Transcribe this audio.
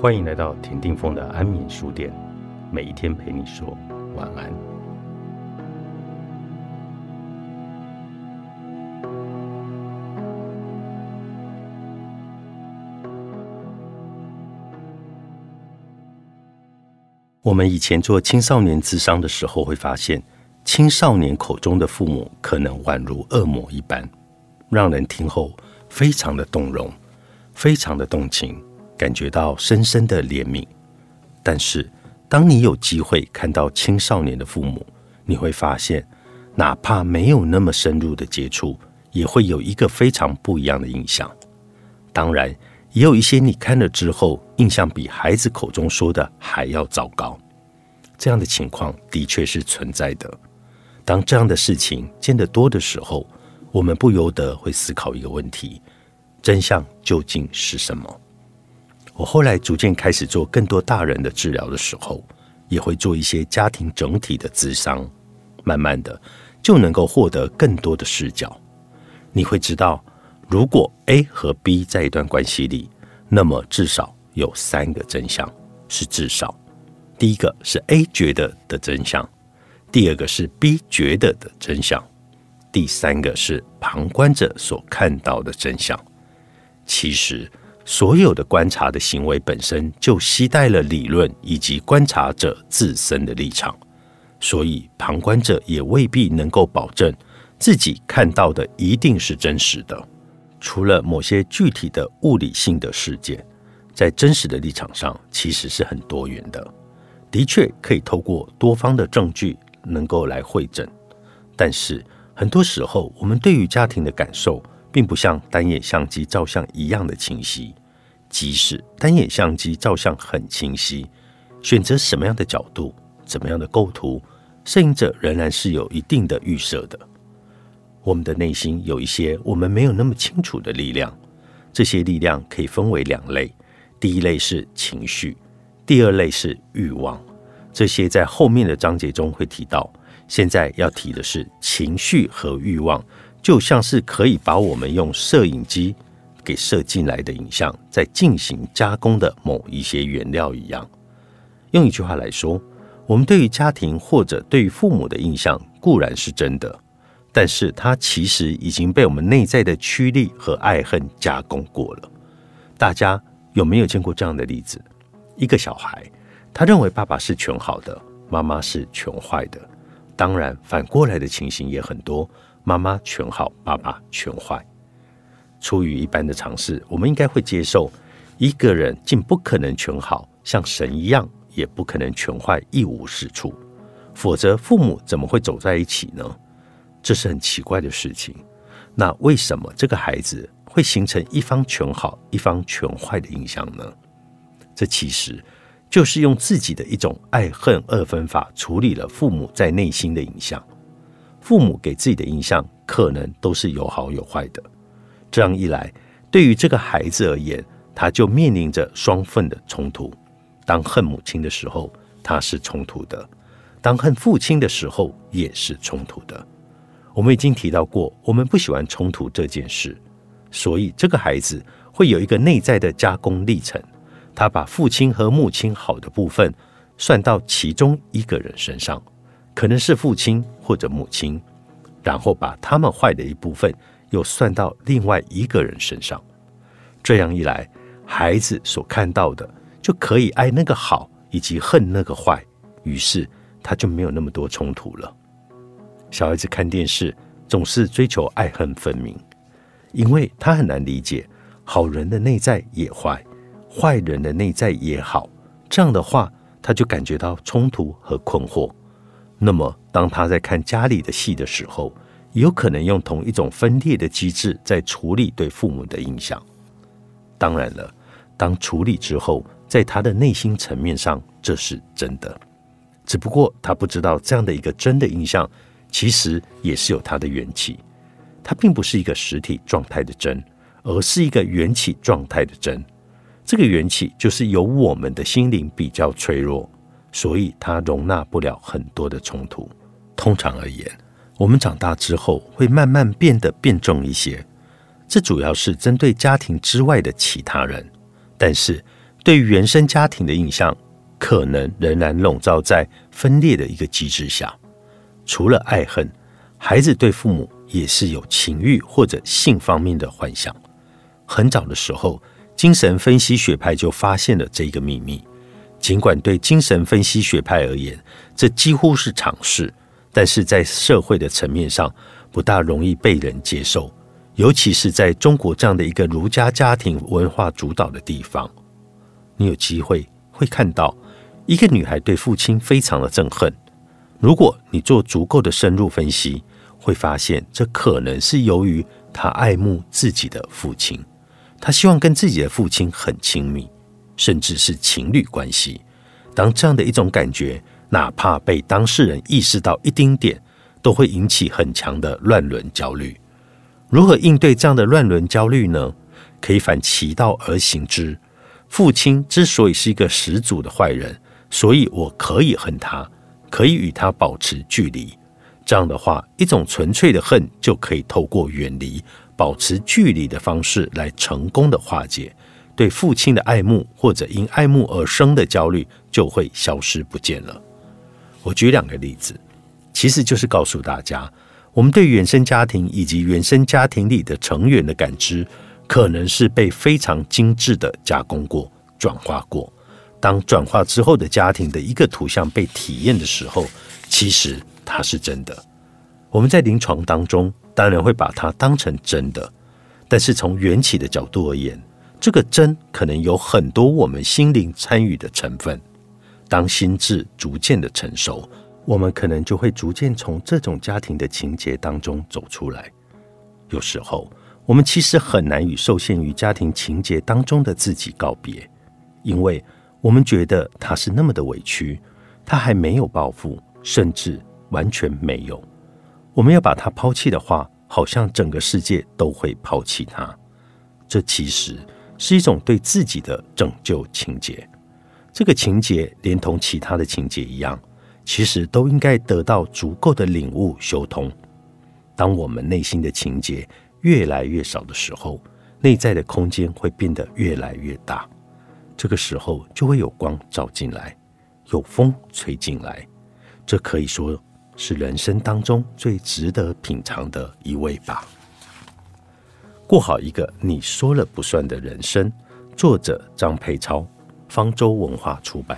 欢迎来到田定峰的安眠书店，每一天陪你说晚安。我们以前做青少年智商的时候，会发现青少年口中的父母可能宛如恶魔一般，让人听后非常的动容，非常的动情。感觉到深深的怜悯，但是当你有机会看到青少年的父母，你会发现，哪怕没有那么深入的接触，也会有一个非常不一样的印象。当然，也有一些你看了之后，印象比孩子口中说的还要糟糕。这样的情况的确是存在的。当这样的事情见得多的时候，我们不由得会思考一个问题：真相究竟是什么？我后来逐渐开始做更多大人的治疗的时候，也会做一些家庭整体的咨商，慢慢的就能够获得更多的视角。你会知道，如果 A 和 B 在一段关系里，那么至少有三个真相是至少。第一个是 A 觉得的真相，第二个是 B 觉得的真相，第三个是旁观者所看到的真相。其实。所有的观察的行为本身就携带了理论以及观察者自身的立场，所以旁观者也未必能够保证自己看到的一定是真实的。除了某些具体的物理性的事件，在真实的立场上其实是很多元的，的确可以透过多方的证据能够来会诊。但是很多时候，我们对于家庭的感受，并不像单眼相机照相一样的清晰。即使单眼相机照相很清晰，选择什么样的角度、怎么样的构图，摄影者仍然是有一定的预设的。我们的内心有一些我们没有那么清楚的力量，这些力量可以分为两类：第一类是情绪，第二类是欲望。这些在后面的章节中会提到。现在要提的是情绪和欲望，就像是可以把我们用摄影机。给摄进来的影像在进行加工的某一些原料一样。用一句话来说，我们对于家庭或者对于父母的印象固然是真的，但是它其实已经被我们内在的驱力和爱恨加工过了。大家有没有见过这样的例子？一个小孩，他认为爸爸是全好的，妈妈是全坏的。当然，反过来的情形也很多，妈妈全好，爸爸全坏。出于一般的常识，我们应该会接受一个人竟不可能全好，像神一样，也不可能全坏，一无是处。否则，父母怎么会走在一起呢？这是很奇怪的事情。那为什么这个孩子会形成一方全好，一方全坏的印象呢？这其实就是用自己的一种爱恨二分法处理了父母在内心的影像。父母给自己的印象，可能都是有好有坏的。这样一来，对于这个孩子而言，他就面临着双份的冲突。当恨母亲的时候，他是冲突的；当恨父亲的时候，也是冲突的。我们已经提到过，我们不喜欢冲突这件事，所以这个孩子会有一个内在的加工历程。他把父亲和母亲好的部分算到其中一个人身上，可能是父亲或者母亲，然后把他们坏的一部分。又算到另外一个人身上，这样一来，孩子所看到的就可以爱那个好，以及恨那个坏，于是他就没有那么多冲突了。小孩子看电视总是追求爱恨分明，因为他很难理解好人的内在也坏，坏人的内在也好。这样的话，他就感觉到冲突和困惑。那么，当他在看家里的戏的时候，有可能用同一种分裂的机制在处理对父母的影响。当然了，当处理之后，在他的内心层面上，这是真的。只不过他不知道，这样的一个真的印象，其实也是有它的缘起。它并不是一个实体状态的真，而是一个缘起状态的真。这个缘起就是由我们的心灵比较脆弱，所以它容纳不了很多的冲突。通常而言。我们长大之后会慢慢变得变重一些，这主要是针对家庭之外的其他人。但是对于原生家庭的印象，可能仍然笼罩在分裂的一个机制下。除了爱恨，孩子对父母也是有情欲或者性方面的幻想。很早的时候，精神分析学派就发现了这个秘密。尽管对精神分析学派而言，这几乎是常事，但是在社会的层面上不大容易被人接受，尤其是在中国这样的一个儒家家庭文化主导的地方。你有机会会看到一个女孩对父亲非常的憎恨，如果你做足够的深入分析，会发现这可能是由于她爱慕自己的父亲，她希望跟自己的父亲很亲密。甚至是情侣关系，当这样的一种感觉，哪怕被当事人意识到一丁点，都会引起很强的乱伦焦虑。如何应对这样的乱伦焦虑呢？可以反其道而行之。父亲之所以是一个十足的坏人，所以我可以恨他，可以与他保持距离。这样的话，一种纯粹的恨就可以透过远离、保持距离的方式来成功的化解。对父亲的爱慕，或者因爱慕而生的焦虑，就会消失不见了。我举两个例子，其实就是告诉大家，我们对原生家庭以及原生家庭里的成员的感知，可能是被非常精致的加工过、转化过。当转化之后的家庭的一个图像被体验的时候，其实它是真的。我们在临床当中当然会把它当成真的，但是从缘起的角度而言。这个真可能有很多我们心灵参与的成分。当心智逐渐的成熟，我们可能就会逐渐从这种家庭的情节当中走出来。有时候，我们其实很难与受限于家庭情节当中的自己告别，因为我们觉得他是那么的委屈，他还没有报复，甚至完全没有。我们要把他抛弃的话，好像整个世界都会抛弃他。这其实。是一种对自己的拯救情节，这个情节连同其他的情节一样，其实都应该得到足够的领悟修通。当我们内心的情节越来越少的时候，内在的空间会变得越来越大，这个时候就会有光照进来，有风吹进来。这可以说是人生当中最值得品尝的一味吧。过好一个你说了不算的人生。作者：张佩超，方舟文化出版。